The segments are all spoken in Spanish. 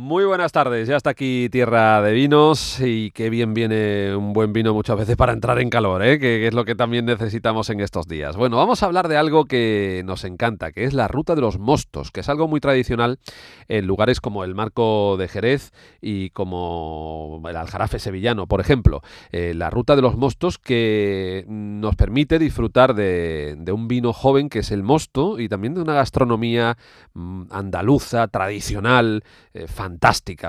Muy buenas tardes, ya está aquí Tierra de Vinos y qué bien viene un buen vino muchas veces para entrar en calor, ¿eh? que es lo que también necesitamos en estos días. Bueno, vamos a hablar de algo que nos encanta, que es la ruta de los mostos, que es algo muy tradicional en lugares como el Marco de Jerez y como el Aljarafe sevillano, por ejemplo. Eh, la ruta de los mostos que nos permite disfrutar de, un vino joven que es el mosto y también de una gastronomía mm, andaluza, tradicional, eh, fantástica,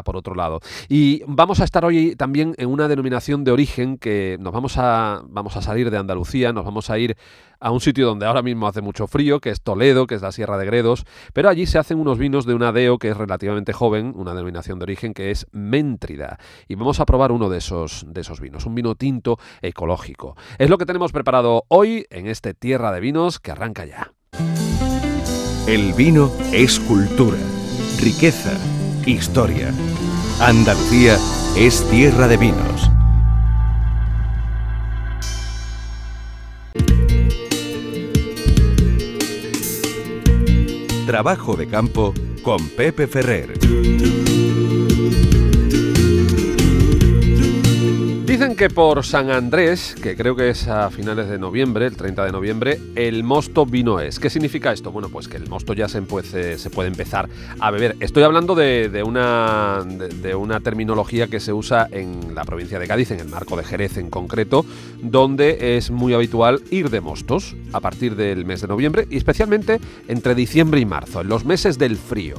por otro lado. Y vamos a estar hoy también en una denominación de origen que nos vamos a, vamos a salir de Andalucía, nos vamos a ir a un sitio donde ahora mismo hace mucho frío, que es Toledo, que es la Sierra de Gredos, pero allí se hacen unos vinos de una DEO que es relativamente joven, una denominación de origen que es Méntrida. Y vamos a probar uno de esos, de esos vinos, un vino tinto ecológico. Es lo que tenemos preparado hoy en este Tierra de Vinos que arranca ya. El vino es cultura, riqueza Historia. Andalucía es tierra de vinos. Trabajo de campo con Pepe Ferrer. Que por San Andrés, que creo que es a finales de noviembre, el 30 de noviembre, el mosto vino es. ¿Qué significa esto? Bueno, pues que el mosto ya se, puede, se puede empezar a beber. Estoy hablando de, una, de, una terminología que se usa en la provincia de Cádiz, en el marco de Jerez en concreto, donde es muy habitual ir de mostos a partir del mes de noviembre y especialmente entre diciembre y marzo, en los meses del frío.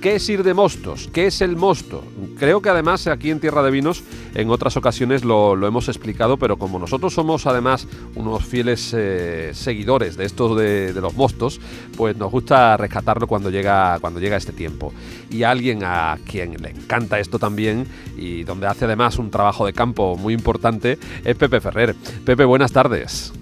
¿Qué es ir de mostos? ¿Qué es el mosto? Creo que además aquí en Tierra de Vinos en otras ocasiones lo, hemos explicado, pero como nosotros somos además unos fieles eh, seguidores de estos de, los mostos, pues nos gusta rescatarlo cuando llega, cuando llega este tiempo. Y alguien a quien le encanta esto también y donde hace además un trabajo de campo muy importante es Pepe Ferrer. Pepe, buenas tardes.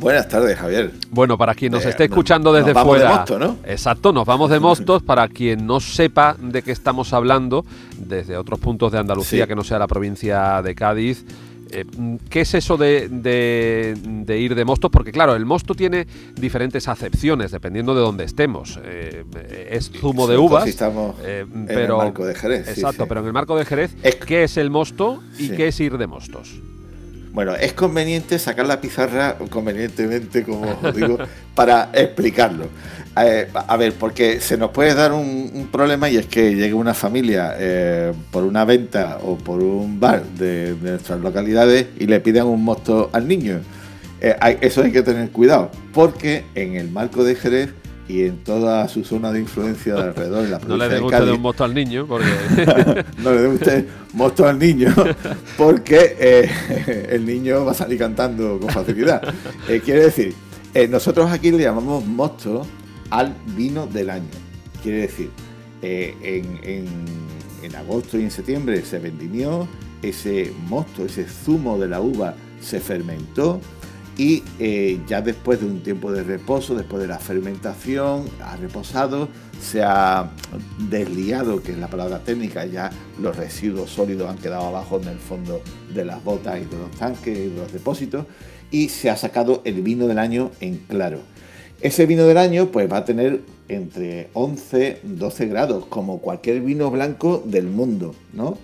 Buenas tardes, Javier. Bueno, para quien nos eh, esté escuchando desde nos fuera. De mosto, ¿no? Exacto, nos vamos de Mostos. para quien no sepa de qué estamos hablando, desde otros puntos de Andalucía que no sea la provincia de Cádiz. Eh, ¿Qué es eso de, ir de mostos? Porque claro, el mosto tiene diferentes acepciones dependiendo de dónde estemos. Eh, es zumo de uvas. estamos en el marco de Jerez. Exacto, pero en el marco de Jerez, ¿qué es el mosto y qué es ir de mostos? Bueno, es conveniente sacar la pizarra convenientemente, como digo, para explicarlo. Eh, a ver, porque se nos puede dar un, problema y es que llegue una familia eh, por una venta o por un bar de, nuestras localidades y le pidan un mosto al niño. Eh, eso hay que tener cuidado, porque en el marco de Jerez y en toda su zona de influencia de alrededor de la provincia No le dé usted un mosto al niño, porque... no le dé usted mosto al niño, porque eh, el niño va a salir cantando con facilidad. Eh, quiere decir, eh, nosotros aquí le llamamos mosto al vino del año. Quiere decir, en, en agosto y en septiembre se vendimió, ese mosto, ese zumo de la uva se fermentó, y eh, ya después de un tiempo de reposo, después de la fermentación, ha reposado, se ha desliado, que es la palabra técnica, ya los residuos sólidos han quedado abajo en el fondo de las botas y de los tanques y de los depósitos y se ha sacado el vino del año en claro. Ese vino del año pues va a tener entre 11 12 grados, como cualquier vino blanco del mundo, ¿no?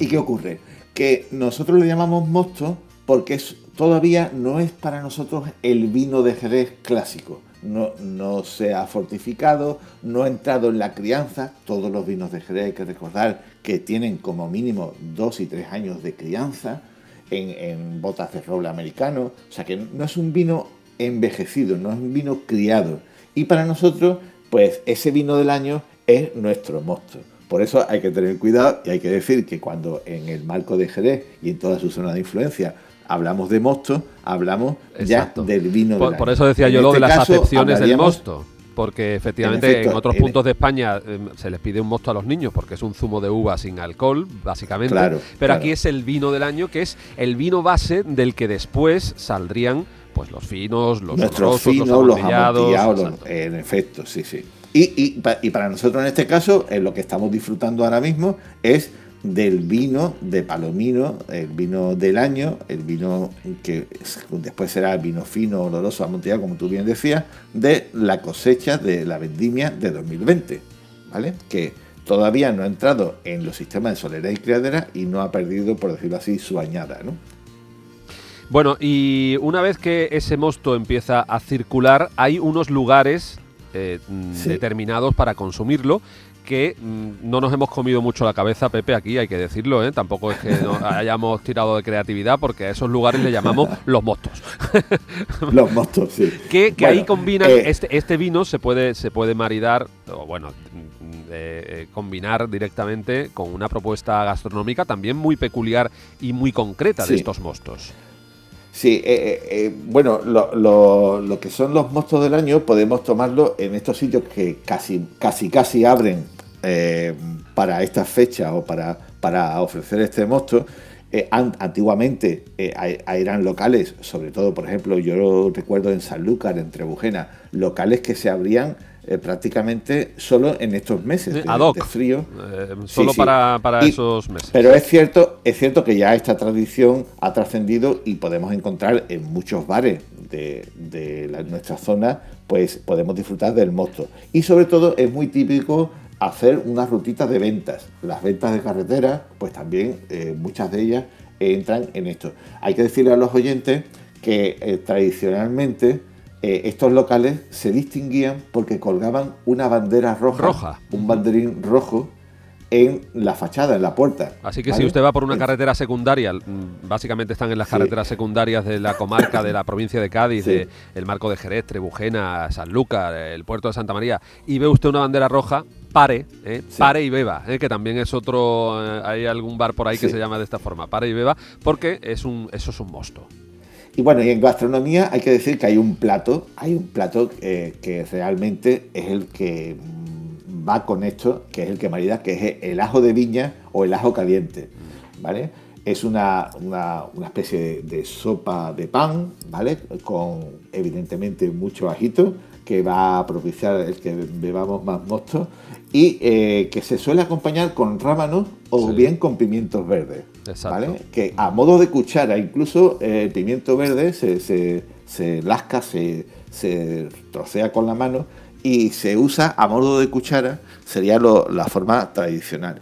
¿Y qué ocurre? Que nosotros le llamamos mosto porque es todavía no es para nosotros el vino de Jerez clásico. No, se ha fortificado, no ha entrado en la crianza. Todos los vinos de Jerez hay que recordar que tienen como mínimo dos y tres años de crianza en, botas de roble americano. O sea que no es un vino envejecido, no es un vino criado. Y para nosotros, pues ese vino del año es nuestro mosto. Por eso hay que tener cuidado y hay que decir que cuando en el marco de Jerez y en toda su zona de influencia hablamos de mosto, hablamos ya del vino. Por, por eso decía yo lo de este las acepciones del mosto. Porque efectivamente en, otros puntos de España em, se les pide un mosto a los niños porque es un zumo de uva sin alcohol, básicamente. pero aquí es el vino del año, que es el vino base del que después saldrían pues los finos, los Nuestros finos, los amontillados, en efecto, sí, sí. Y, y, para nosotros en este caso, lo que estamos disfrutando ahora mismo es del vino de Palomino, el vino del año, el vino que después será el vino fino, oloroso, amontillado, como tú bien decías, de la cosecha de la vendimia de 2020, ¿vale? Que todavía no ha entrado en los sistemas de solera y criadera y no ha perdido, por decirlo así, su añada, ¿no? Bueno, y una vez que ese mosto empieza a circular, hay unos lugares eh, determinados para consumirlo que mm, no nos hemos comido mucho la cabeza, Pepe, aquí hay que decirlo, ¿eh? tampoco es que nos hayamos tirado de creatividad, porque a esos lugares le llamamos los mostos. los mostos, sí. Que, ahí combinan, eh, este, este, vino se puede, se puede maridar, o bueno, mm, eh, combinar directamente con una propuesta gastronómica también muy peculiar y muy concreta de estos mostos. Sí, bueno, lo, lo, que son los mostos del año podemos tomarlo en estos sitios que casi, casi, casi abren eh, para esta fecha o para, para ofrecer este mosto. Eh, antiguamente eh, eran locales, sobre todo, por ejemplo, yo recuerdo en Sanlúcar, en Trebujena, locales que se abrían prácticamente solo en estos meses de, frío. solo para, esos meses. Pero es cierto, es cierto que ya esta tradición ha trascendido y podemos encontrar en muchos bares de, nuestra zona, pues podemos disfrutar del mosto. Y sobre todo es muy típico hacer unas rutitas de ventas. Las ventas de carretera, pues también eh, muchas de ellas entran en esto. Hay que decirle a los oyentes que eh, tradicionalmente eh, estos locales se distinguían porque colgaban una bandera roja, roja. un banderín rojo en la fachada, en la puerta. Así que si usted va por una carretera secundaria, mm, básicamente están en las carreteras secundarias de la comarca de la provincia de Cádiz, el marco de Jerez, Trebujena, Sanlúcar, el puerto de Santa María, y ve usted una bandera roja, pare, eh, pare y beba, eh, que también es otro, eh, hay algún bar por ahí que se llama de esta forma, pare y beba, porque es un, eso es un mosto. Y bueno, y en gastronomía hay que decir que hay un plato, hay un plato que realmente es el que va con esto, que es el que marida, que es el ajo de viña o el ajo caliente, ¿vale? Es una, especie de, sopa de pan, ¿vale? Con evidentemente mucho ajito, que va a propiciar el que bebamos más mosto, y eh, que se suele acompañar con rábanos o bien con pimientos verdes, ¿vale? Que a modo de cuchara, incluso eh, el pimiento verde se, se, lasca, se, se trocea con la mano y se usa a modo de cuchara, sería la forma tradicional.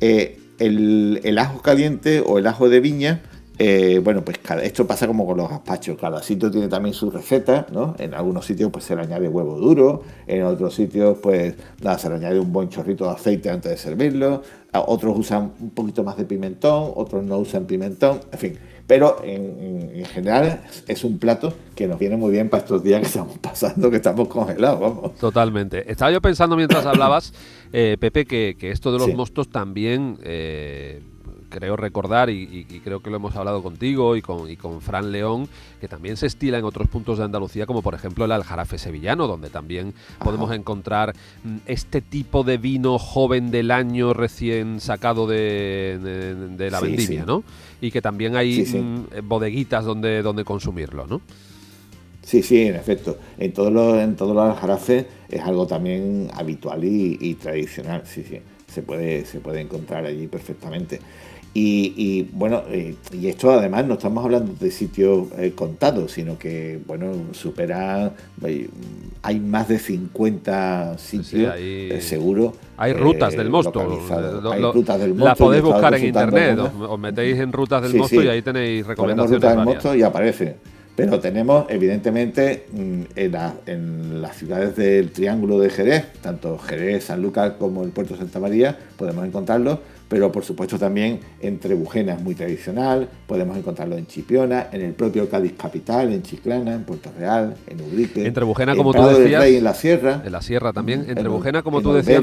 Eh, el, ajo caliente o el ajo de viña, eh, bueno, pues esto pasa como con los gazpachos, cada sitio tiene también su receta, ¿no? En algunos sitios pues se le añade huevo duro, en otros sitios pues nada, se le añade un buen chorrito de aceite antes de servirlo, otros usan un poquito más de pimentón, otros no usan pimentón, en fin pero en, general es un plato que nos viene muy bien para estos días que estamos pasando, que estamos congelados, vamos. Totalmente. Estaba yo pensando mientras hablabas, eh, Pepe, que, esto de los mostos también... Eh, creo recordar, y, creo que lo hemos hablado contigo y con, y con Fran León, que también se estila en otros puntos de Andalucía, como por ejemplo el Aljarafe sevillano, donde también podemos encontrar mm, este tipo de vino joven del año recién sacado de, la vendimia, ¿no? Y que también hay mm, bodeguitas donde, donde consumirlo, ¿no? Sí, sí, en efecto. En todos los, en todos los aljarafes es algo también habitual y, y, tradicional, sí, sí. Se puede, se puede encontrar allí perfectamente. Y, bueno, eh, y esto además no estamos hablando de sitios eh, contados, sino que, bueno, supera, eh, hay más de 50 sitios seguro. Hay rutas del mosto. hay rutas del mosto. La podéis buscar en internet, os, metéis en rutas del mosto y ahí tenéis recomendaciones. rutas del mosto y aparece. Pero tenemos, evidentemente, mm, en, en, las ciudades del Triángulo de Jerez, tanto Jerez, San Lucas como el puerto de Santa María, podemos encontrarlo pero por supuesto también en Trebujena es muy tradicional, podemos encontrarlo en Chipiona, en el propio Cádiz capital, en Chiclana, en Puerto Real, en Ubrique, en Trebujena como tú decías, en la Sierra, en la Sierra también, en, Trebujena como tú decías,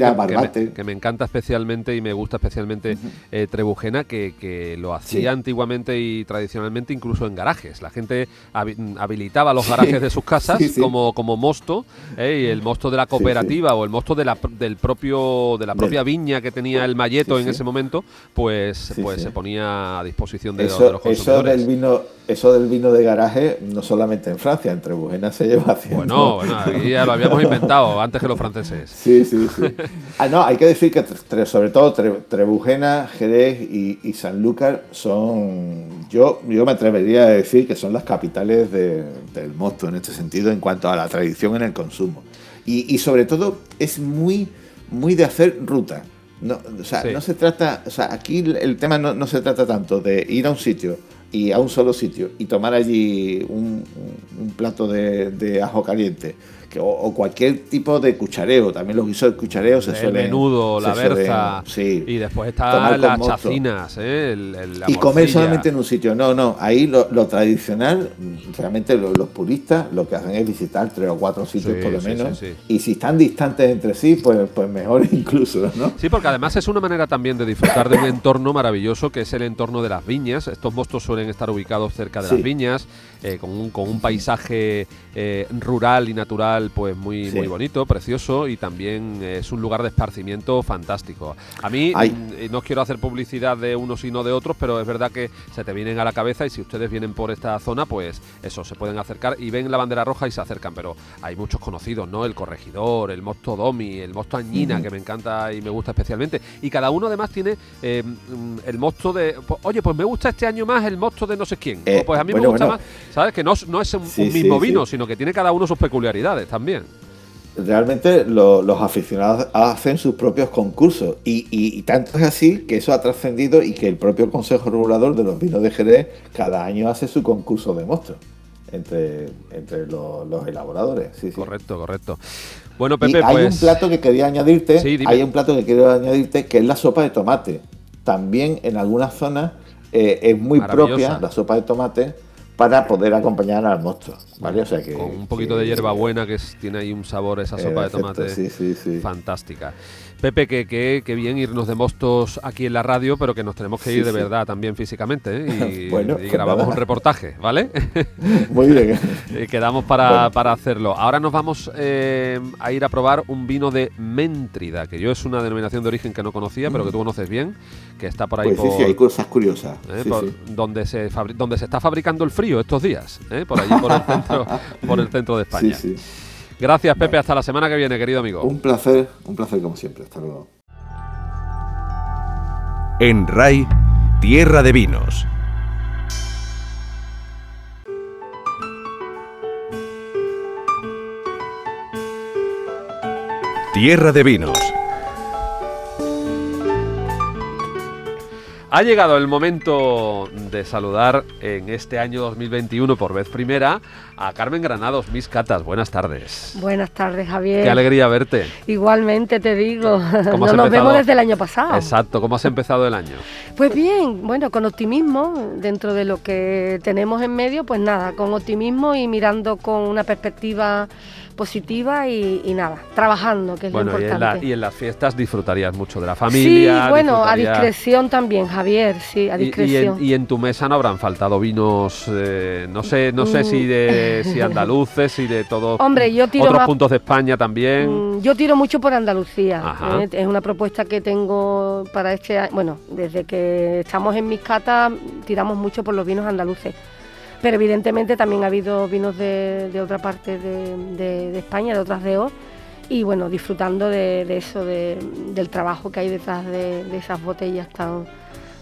que, me, encanta especialmente y me gusta especialmente eh, Trebujena que, lo hacía antiguamente y tradicionalmente incluso en garajes, la gente habilitaba los garajes de sus casas como como mosto eh, y el mosto de la cooperativa o el mosto de la del propio de la propia viña que tenía el malleto en ese momento momento, pues, pues se ponía a disposición de, eso, los consumidores. Eso del, vino, eso del vino de garaje, no solamente en Francia, en Trebujena se lleva haciendo. Bueno, bueno, aquí ya lo habíamos inventado antes que los franceses. Sí, sí, sí. Ah, no, hay que decir que sobre todo Trebujena, Jerez y, Sanlúcar son, yo, yo me atrevería a decir que son las capitales del mosto en este sentido en cuanto a la tradición en el consumo. Y, y sobre todo es muy, muy de hacer ruta no, o sea, no se trata, o sea, aquí el tema no, no, se trata tanto de ir a un sitio y a un solo sitio y tomar allí un, un plato de, de ajo caliente o, cualquier tipo de cuchareo. También los guisos de cuchareo se el menudo, la berza. sí. Y después están las chacinas, ¿eh? y comer solamente en un sitio. No, no. Ahí lo, tradicional, realmente los, puristas lo que hacen es visitar tres o cuatro sitios por lo menos. y si están distantes entre sí, pues, pues mejor incluso, ¿no? Sí, porque además es una manera también de disfrutar de un entorno maravilloso que es el entorno de las viñas. Estos mostos suelen estar ubicados cerca de las viñas, eh, con, un, con un paisaje eh, rural y natural pues muy, muy bonito, precioso y también es un lugar de esparcimiento fantástico. A mí mm, no quiero hacer publicidad de unos y no de otros, pero es verdad que se te vienen a la cabeza y si ustedes vienen por esta zona, pues eso, se pueden acercar y ven la bandera roja y se acercan, pero hay muchos conocidos, ¿no? El Corregidor, el Mosto Domi, el Mosto Añina, que me encanta y me gusta especialmente. Y cada uno además tiene eh, mm, el mosto de, pues, oye, pues me gusta este año más el mosto de no sé quién. Eh, pues a mí me gusta más, ¿sabes? Que no, no es un, mismo vino, sino que tiene cada uno sus peculiaridades también. Realmente los aficionados hacen sus propios concursos y, tanto es así que eso ha trascendido y que el propio Consejo Regulador de los Vinos de Jerez cada año hace su concurso de monstruos entre, entre los, elaboradores. correcto, correcto. Bueno, Pepe, hay un pues- plato que quería añadirte, hay un plato que quiero añadirte que es la sopa de tomate. También en algunas zonas eh, es muy propia la sopa de tomate para poder acompañar al monstruo, ¿vale? O sea que, con un poquito de hierbabuena que tiene ahí un sabor esa sopa de tomate fantástica. Pepe, que, que, bien irnos de mostos aquí en la radio, pero que nos tenemos que ir de verdad también físicamente ¿eh? y, bueno, y grabamos un reportaje, ¿vale? Muy bien. y quedamos para, para, hacerlo. Ahora nos vamos eh, a ir a probar un vino de Méntrida, que yo es una denominación de origen que no conocía, pero que tú conoces bien, que está por ahí pues por, Sí, sí, hay cosas curiosas. ¿eh? donde, se donde se está fabricando el frío estos días, por allí por el centro, por el centro de España. Sí, sí. Gracias, Pepe. Hasta la semana que viene, querido amigo. Un placer, un placer como siempre. Hasta luego. En RAI, Tierra de Vinos. Tierra de Vinos Ha llegado el momento de saludar en este año 2021 por vez primera a Carmen Granados, Mis Catas. Buenas tardes. Buenas tardes, Javier. Qué alegría verte. Igualmente te digo. No nos vemos desde el año pasado. Exacto. ¿Cómo has empezado el año? Pues bien, bueno, con optimismo dentro de lo que tenemos en medio, pues nada, con optimismo y mirando con una perspectiva positiva y, nada, trabajando, que es lo importante. Y en, las fiestas disfrutarías mucho de la familia. Sí, bueno, a discreción también, Javier, sí, a discreción. Y, en, tu mesa no habrán faltado vinos, eh, no sé, no sé si de mm. si andaluces y de todos Hombre, yo tiro otros puntos de España también. Mm, yo tiro mucho por Andalucía. ¿eh? Es una propuesta que tengo para este año. Bueno, desde que estamos en mis catas tiramos mucho por los vinos andaluces pero evidentemente también ha habido vinos de, otra parte de, España, de otras DEO, y bueno, disfrutando de, eso, del trabajo que hay detrás de, esas botellas tan,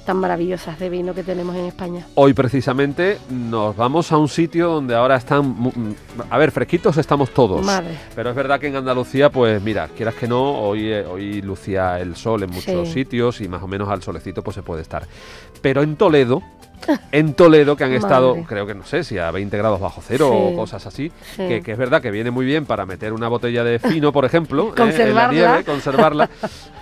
tan maravillosas de vino que tenemos en España. Hoy precisamente nos vamos a un sitio donde ahora están, a ver, fresquitos estamos todos. Madre. Pero es verdad que en Andalucía, pues mira, quieras que no, hoy, eh, hoy lucía el sol en muchos sitios y más o menos al solecito pues se puede estar. Pero en Toledo, en Toledo que han estado, creo que no sé si a 20 grados bajo cero o cosas así, que, es verdad que viene muy bien para meter una botella de fino, por ejemplo, eh, en la nieve, conservarla.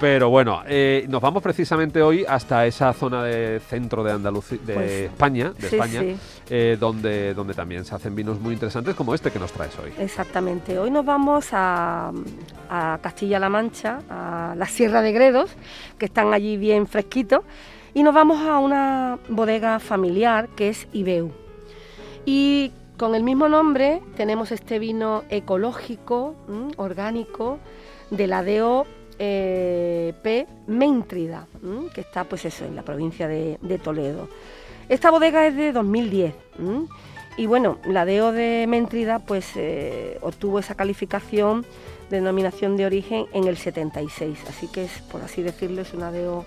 pero bueno, eh, nos vamos precisamente hoy hasta esa zona de centro de Andalucía, de pues, España, de España, eh, donde, donde también se hacen vinos muy interesantes como este que nos traes hoy. Exactamente. Hoy nos vamos a, a Castilla-La Mancha, a la Sierra de Gredos, que están allí bien fresquitos y nos vamos a una bodega familiar que es Ibeu. Y con el mismo nombre tenemos este vino ecológico, orgánico, de la DO eh, P. Méntrida, que está pues eso, en la provincia de, Toledo. Esta bodega es de 2010. Y bueno, la DO de Méntrida pues eh, obtuvo esa calificación de denominación de origen en el 76, así que es, por así decirlo, es una DO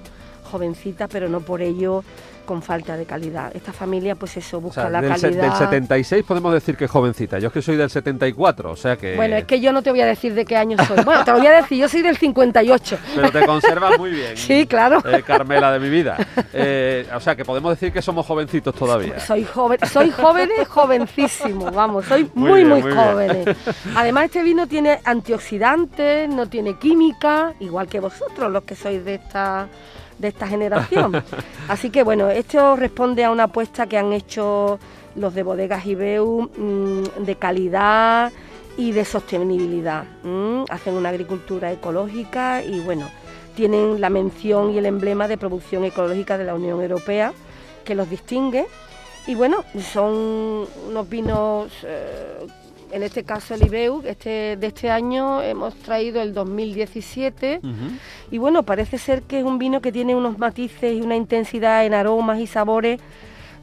jovencita, pero no por ello con falta de calidad. Esta familia, pues eso, O busca sea, la del, calidad. del 76 podemos decir que es jovencita. Yo es que soy del 74, o sea que... Bueno, es que yo no te voy a decir de qué año soy. Bueno, te lo voy a decir, yo soy del 58. Pero te conservas muy bien. Sí, claro. eh, Carmela de mi vida. Eh, o sea que podemos decir que somos jovencitos todavía. Soy joven, soy jóvenes, jovencísimo, vamos, soy Muy muy, bien, muy, muy jóvenes. Además, este vino tiene antioxidantes, no tiene química, igual que vosotros, los que sois de esta, de esta generación. Así que bueno, esto responde a una apuesta que han hecho los de Bodegas Ibeu mm, de calidad y de sostenibilidad. mm. Hacen una agricultura ecológica y bueno, tienen la mención y el emblema de producción ecológica de la Unión Europea que los distingue. Y bueno, son unos vinos, eh, en este caso el Ibeu, este, de este año hemos traído el 2017. Ujú. Y bueno, parece ser que es un vino que tiene unos matices y una intensidad en aromas y sabores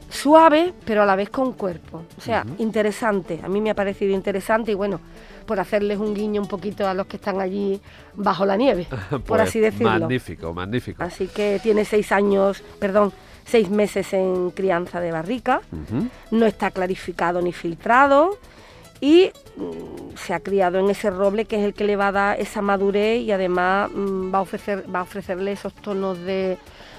suaves, pero a la vez con cuerpo. O sea, interesante. A mí me ha parecido interesante y bueno, por hacerles un guiño un poquito a los que están allí bajo la nieve, por Pues así decirlo. Magnífico, magnífico. Así que tiene seis años, perdón, seis meses en crianza de barrica no está clarificado ni filtrado y mm, se ha criado en ese roble que es el que le va a dar esa madurez y además mm, va, a ofrecer, va a ofrecerle esos tonos de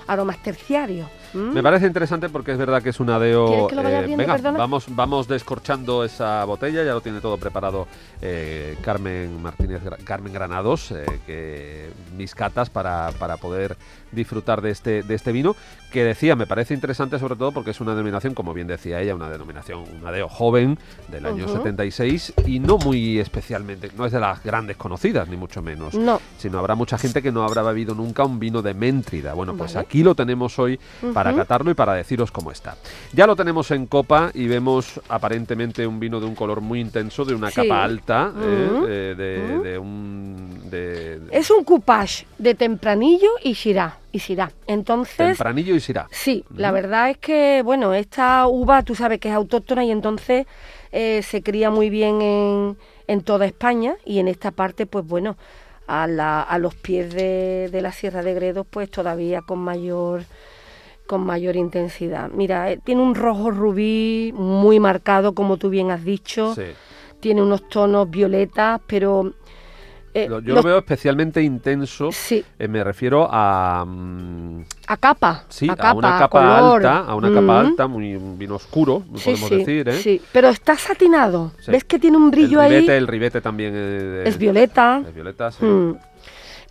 aromas terciarios. Me parece interesante porque es verdad que es un adeo. ¿Quieres que lo vaya viendo, venga, vamos, vamos descorchando esa botella, ya lo tiene todo preparado eh, Carmen Martínez, Carmen Granados, eh, que mis catas para, para poder disfrutar de este, de este vino, que decía, me parece interesante sobre todo porque es una denominación, como bien decía ella, una denominación, un adeo joven del año Ujú. 76 y no muy especialmente, no es de las grandes conocidas, ni mucho menos No, sino habrá mucha gente que no habrá bebido nunca un vino de Méntrida. Bueno, pues Vale. aquí lo tenemos hoy para Ujú. catarlo y para deciros cómo está. Ya lo tenemos en copa y vemos aparentemente un vino de un color muy intenso, de una Sí. capa alta, ¿eh? Eh, de, de un... De, es un coupage de tempranillo y Shiraz. Y Shiraz. Entonces, tempranillo y sirá. Sí, la verdad es que, bueno, esta uva tú sabes que es autóctona y entonces eh, se cría muy bien en, en toda España y en esta parte, pues bueno, a, la- a los pies de, de la Sierra de Gredos, pues todavía con mayor con mayor intensidad. Mira, eh, tiene un rojo rubí muy marcado, como tú bien has dicho. Sí. Tiene unos tonos violetas, pero... eh, yo los- lo veo especialmente intenso. Sí, eh, me refiero a... mm, a capa. sí, a, a, una capa color. alta, a una capa Mm. alta, muy un vino oscuro, Sí, podemos sí, decir, ¿eh? sí, pero está satinado. ¿Ves que tiene un brillo el ribete, ahí? el ribete también Es violeta. es violeta, sí. Mm.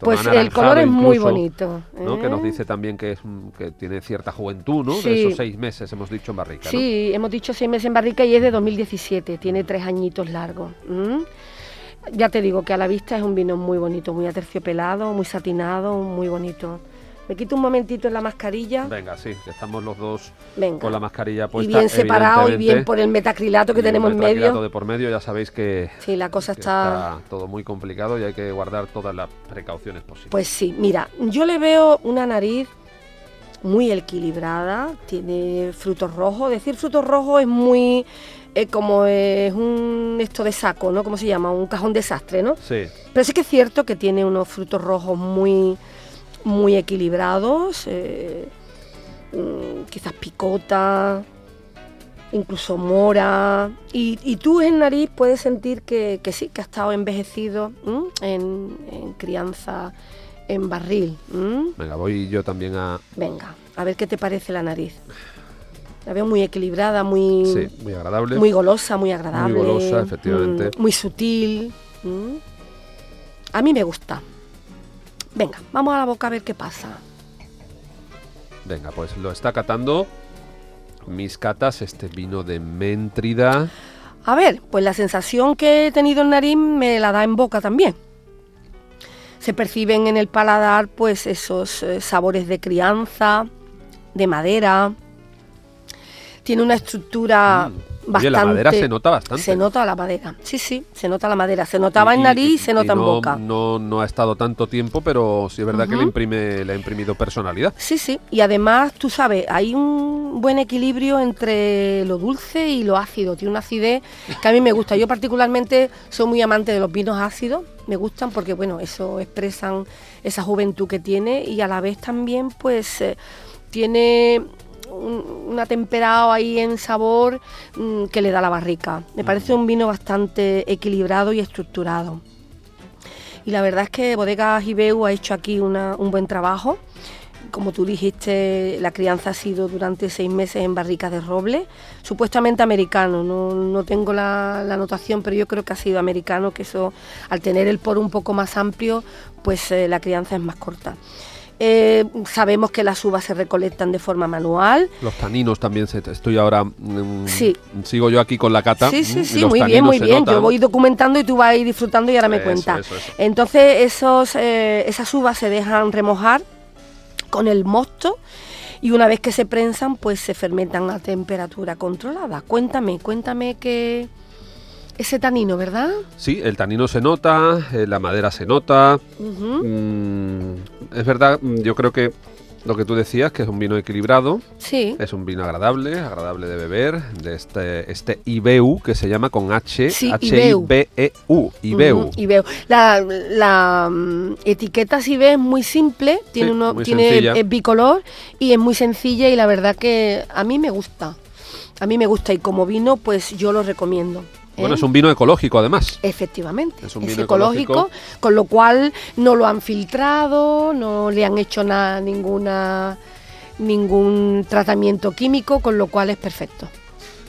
Pues el color es muy bonito. ¿no? Que nos ¿eh? dice también que, es, que tiene cierta juventud, ¿no? De esos seis meses, hemos dicho en barrica, ¿no? Sí, hemos dicho seis meses en barrica y es de 2017, tiene tres añitos largos. Ya te digo que a la vista es un vino muy bonito, muy aterciopelado, muy satinado, muy bonito. Me quito un momentito en la mascarilla. Venga, sí, estamos los dos Venga. con la mascarilla y puesta. bien separado y bien por el metacrilato que y tenemos en medio. de por medio, ya sabéis que, Sí, la cosa está todo muy complicado y hay que guardar todas las precauciones posibles. Pues sí, mira, yo le veo una nariz muy equilibrada, tiene frutos rojos, decir frutos rojos es muy eh, como es un esto de saco, ¿no? ¿Cómo se llama? Un cajón desastre, ¿no? Sí, Pero sí que es cierto que tiene unos frutos rojos muy, muy equilibrados, eh, mm, quizás picota, incluso mora. Y, y tú en nariz puedes sentir que, que sí, que ha estado envejecido en, en crianza en barril. ¿m? venga, voy yo también a... Venga, a ver qué te parece la nariz. La veo muy equilibrada, muy, Sí, muy agradable. muy golosa, muy agradable. golosa, efectivamente. mm, muy sutil. A mí me gusta. Venga, vamos a la boca a ver qué pasa. Venga, pues lo está catando mis catas, este vino de Méntrida. A ver, pues la sensación que he tenido en nariz me la da en boca también. Se perciben en el paladar pues esos eh, sabores de crianza, de madera. Tiene una estructura Mm. Bastante... Oye, la madera se nota bastante. Se nota la madera, sí, sí, se nota la madera. Se notaba en nariz y se nota en no, boca. No, no ha estado tanto tiempo, pero sí es verdad que le, imprime, le ha imprimido personalidad. Sí, sí, y además, tú sabes, hay un buen equilibrio entre lo dulce y lo ácido. Tiene una acidez que a mí me gusta. Yo particularmente soy muy amante de los vinos ácidos, me gustan porque, bueno, eso expresan esa juventud que tiene y a la vez también, pues, eh, tiene un, atemperado ahí en sabor mm, que le da la barrica. Me parece un vino bastante equilibrado y estructurado. Y la verdad es que Bodegas Ibeu ha hecho aquí un buen trabajo como tú dijiste, la crianza ha sido durante seis meses en barricas de roble, supuestamente americano, no, tengo la, anotación, pero yo creo que ha sido americano, que eso, al tener el poro un poco más amplio, pues eh, la crianza es más corta. Eh, sabemos que las uvas se recolectan de forma manual. Los taninos también, se, estoy ahora, mm, sí. sigo yo aquí con la cata. Sí, sí, sí, muy bien, muy bien. Yo voy documentando y tú vas a ir disfrutando y ahora me cuentas. Entonces esos, eh, esas uvas se dejan remojar con el mosto y una vez que se prensan pues se fermentan a temperatura controlada. Cuéntame, cuéntame que ese tanino, ¿verdad? Sí, el tanino se nota, eh, la madera se nota. Mm, es verdad, yo creo que lo que tú decías, que es un vino equilibrado. Sí. Es un vino agradable, agradable de beber, de este, este IBU que se llama con H, H I B E U, IBEU. La, la mm, etiqueta si ves es muy simple, tiene uno tiene bicolor y es muy sencilla y la verdad que a mí me gusta. A mí me gusta y como vino pues yo lo recomiendo. Bueno, es un vino ecológico además. Efectivamente, es, un vino ecológico, con lo cual no lo han filtrado, no le han hecho nada, ninguna, ningún tratamiento químico, con lo cual es perfecto.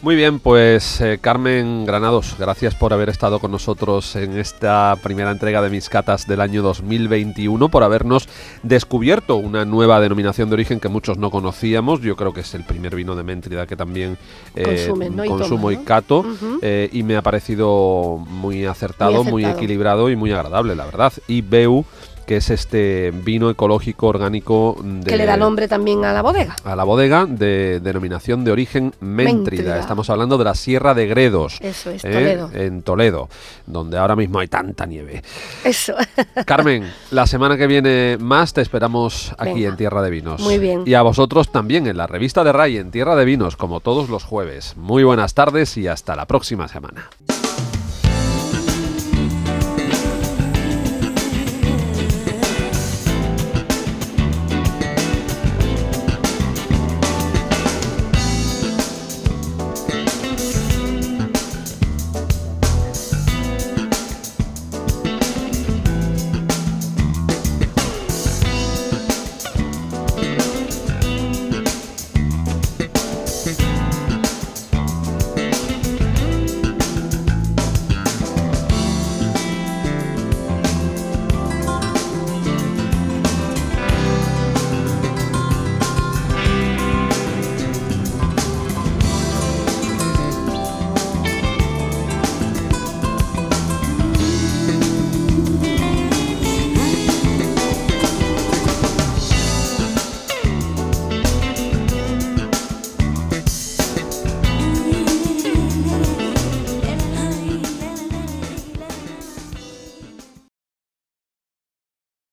Muy bien, pues eh, Carmen Granados, gracias por haber estado con nosotros en esta primera entrega de mis catas del año 2021, por habernos descubierto una nueva denominación de origen que muchos no conocíamos. Yo creo que es el primer vino de Méntrida que también eh, consumo y, cato eh, y me ha parecido muy acertado, muy, equilibrado y muy agradable, la verdad. Y Beu que es este vino ecológico orgánico que le da nombre también a la bodega. A la bodega de denominación de origen Méntrida. Estamos hablando de la Sierra de Gredos. Eso es, ¿eh? Toledo. En Toledo, donde ahora mismo hay tanta nieve. Eso. Carmen, la semana que viene más te esperamos aquí en Tierra de Vinos. Muy bien. Y a vosotros también en la revista de RAI en Tierra de Vinos, como todos los jueves. Muy buenas tardes y hasta la próxima semana.